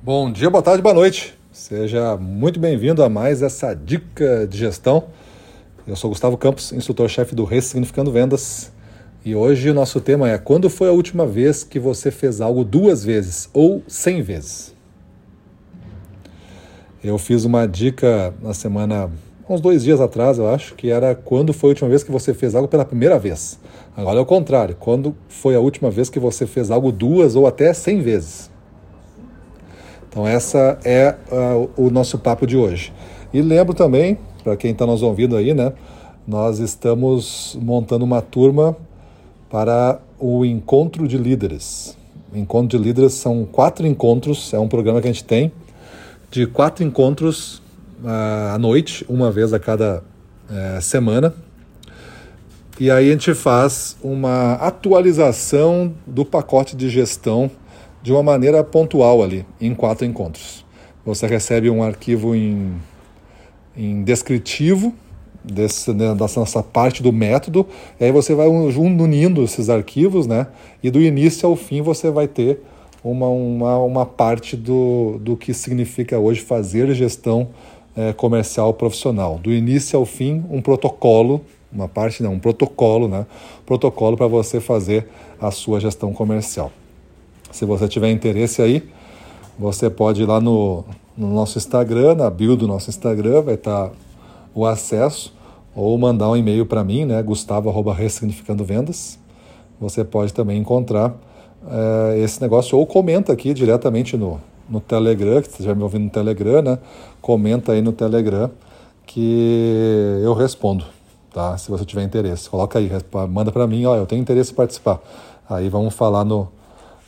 Bom dia, boa tarde, boa noite. Seja muito bem-vindo a mais essa dica de gestão. Eu sou Gustavo Campos, instrutor-chefe do Ressignificando Vendas. E hoje o nosso tema é: quando foi a última vez que você fez algo duas vezes ou cem vezes? Eu fiz uma dica na semana, uns dois dias atrás, eu acho, que era quando foi a última vez que você fez algo pela primeira vez. Agora é o contrário: quando foi a última vez que você fez algo duas ou até cem vezes? Então, essa é uh, o nosso papo de hoje. E lembro também, para quem está nos ouvindo aí, né? Nós estamos montando uma turma para o Encontro de Líderes. Encontro de Líderes são quatro encontros, é um programa que a gente tem de quatro encontros uh, à noite, uma vez a cada uh, semana. E aí a gente faz uma atualização do pacote de gestão de uma maneira pontual ali, em quatro encontros. Você recebe um arquivo em, em descritivo desse, né, dessa nossa parte do método, e aí você vai unindo esses arquivos, né? E do início ao fim você vai ter uma, uma, uma parte do, do que significa hoje fazer gestão é, comercial profissional. Do início ao fim, um protocolo, uma parte não, um protocolo, né? Protocolo para você fazer a sua gestão comercial. Se você tiver interesse aí, você pode ir lá no, no nosso Instagram, na bio do nosso Instagram, vai estar tá o acesso, ou mandar um e-mail para mim, né, gustavo.ressignificando vendas. Você pode também encontrar é, esse negócio, ou comenta aqui diretamente no, no Telegram, que você já me ouvindo no Telegram, né? Comenta aí no Telegram que eu respondo, tá? Se você tiver interesse. Coloca aí, manda para mim, ó, eu tenho interesse em participar. Aí vamos falar no,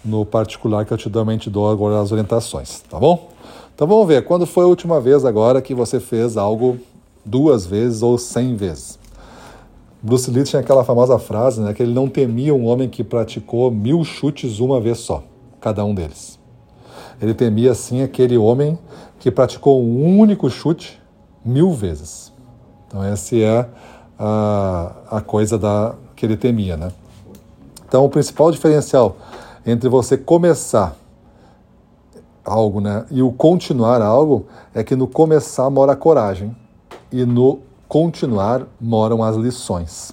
no particular que eu te te dou agora as orientações, tá bom? Então vamos ver, quando foi a última vez agora que você fez algo duas vezes ou cem vezes? Bruce Lee tinha aquela famosa frase, né, que ele não temia um homem que praticou mil chutes uma vez só, cada um deles. Ele temia, sim, aquele homem que praticou um único chute mil vezes. Então essa é a, a coisa da, que ele temia, né? Então o principal diferencial entre você começar algo né, e o continuar algo é que no começar mora a coragem e no continuar moram as lições.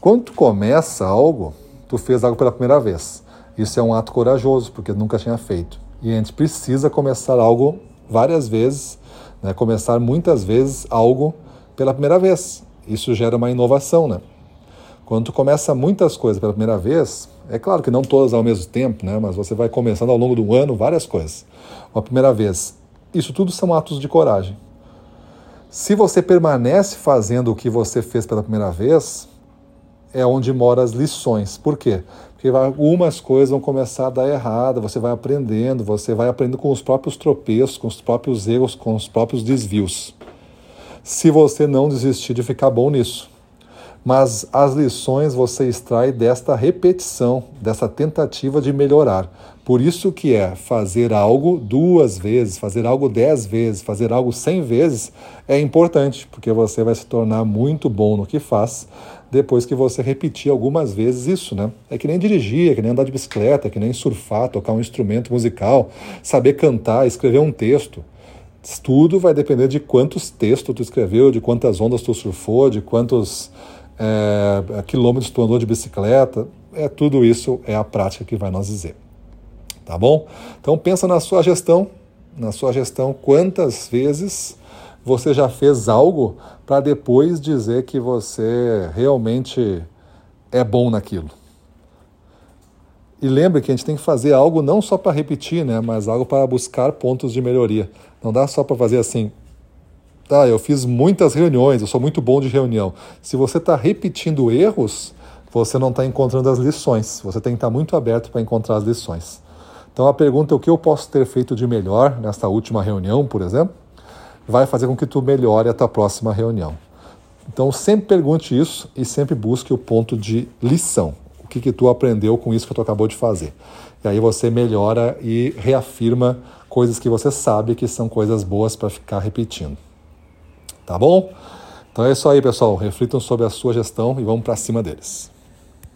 Quando tu começa algo, tu fez algo pela primeira vez. Isso é um ato corajoso, porque nunca tinha feito. E a gente precisa começar algo várias vezes, né, começar muitas vezes algo pela primeira vez. Isso gera uma inovação, né? Quando tu começa muitas coisas pela primeira vez, é claro que não todas ao mesmo tempo, né? mas você vai começando ao longo do ano várias coisas. Uma primeira vez. Isso tudo são atos de coragem. Se você permanece fazendo o que você fez pela primeira vez, é onde moram as lições. Por quê? Porque algumas coisas vão começar a dar errado, você vai aprendendo, você vai aprendendo com os próprios tropeços, com os próprios erros, com os próprios desvios. Se você não desistir de ficar bom nisso mas as lições você extrai desta repetição, dessa tentativa de melhorar. Por isso que é fazer algo duas vezes, fazer algo dez vezes, fazer algo cem vezes é importante, porque você vai se tornar muito bom no que faz depois que você repetir algumas vezes isso, né? É que nem dirigir, é que nem andar de bicicleta, é que nem surfar, tocar um instrumento musical, saber cantar, escrever um texto. Tudo vai depender de quantos textos tu escreveu, de quantas ondas tu surfou, de quantos é, quilômetros tu andou de bicicleta, é tudo isso é a prática que vai nos dizer. Tá bom? Então pensa na sua gestão, na sua gestão, quantas vezes você já fez algo para depois dizer que você realmente é bom naquilo. E lembre que a gente tem que fazer algo não só para repetir, né, mas algo para buscar pontos de melhoria. Não dá só para fazer assim, Tá, eu fiz muitas reuniões, eu sou muito bom de reunião. Se você está repetindo erros, você não está encontrando as lições. Você tem que estar tá muito aberto para encontrar as lições. Então a pergunta é o que eu posso ter feito de melhor nesta última reunião, por exemplo, vai fazer com que tu melhore a tua próxima reunião. Então sempre pergunte isso e sempre busque o ponto de lição. O que, que tu aprendeu com isso que tu acabou de fazer. E aí você melhora e reafirma coisas que você sabe que são coisas boas para ficar repetindo. Tá bom? Então é isso aí, pessoal. Reflitam sobre a sua gestão e vamos para cima deles.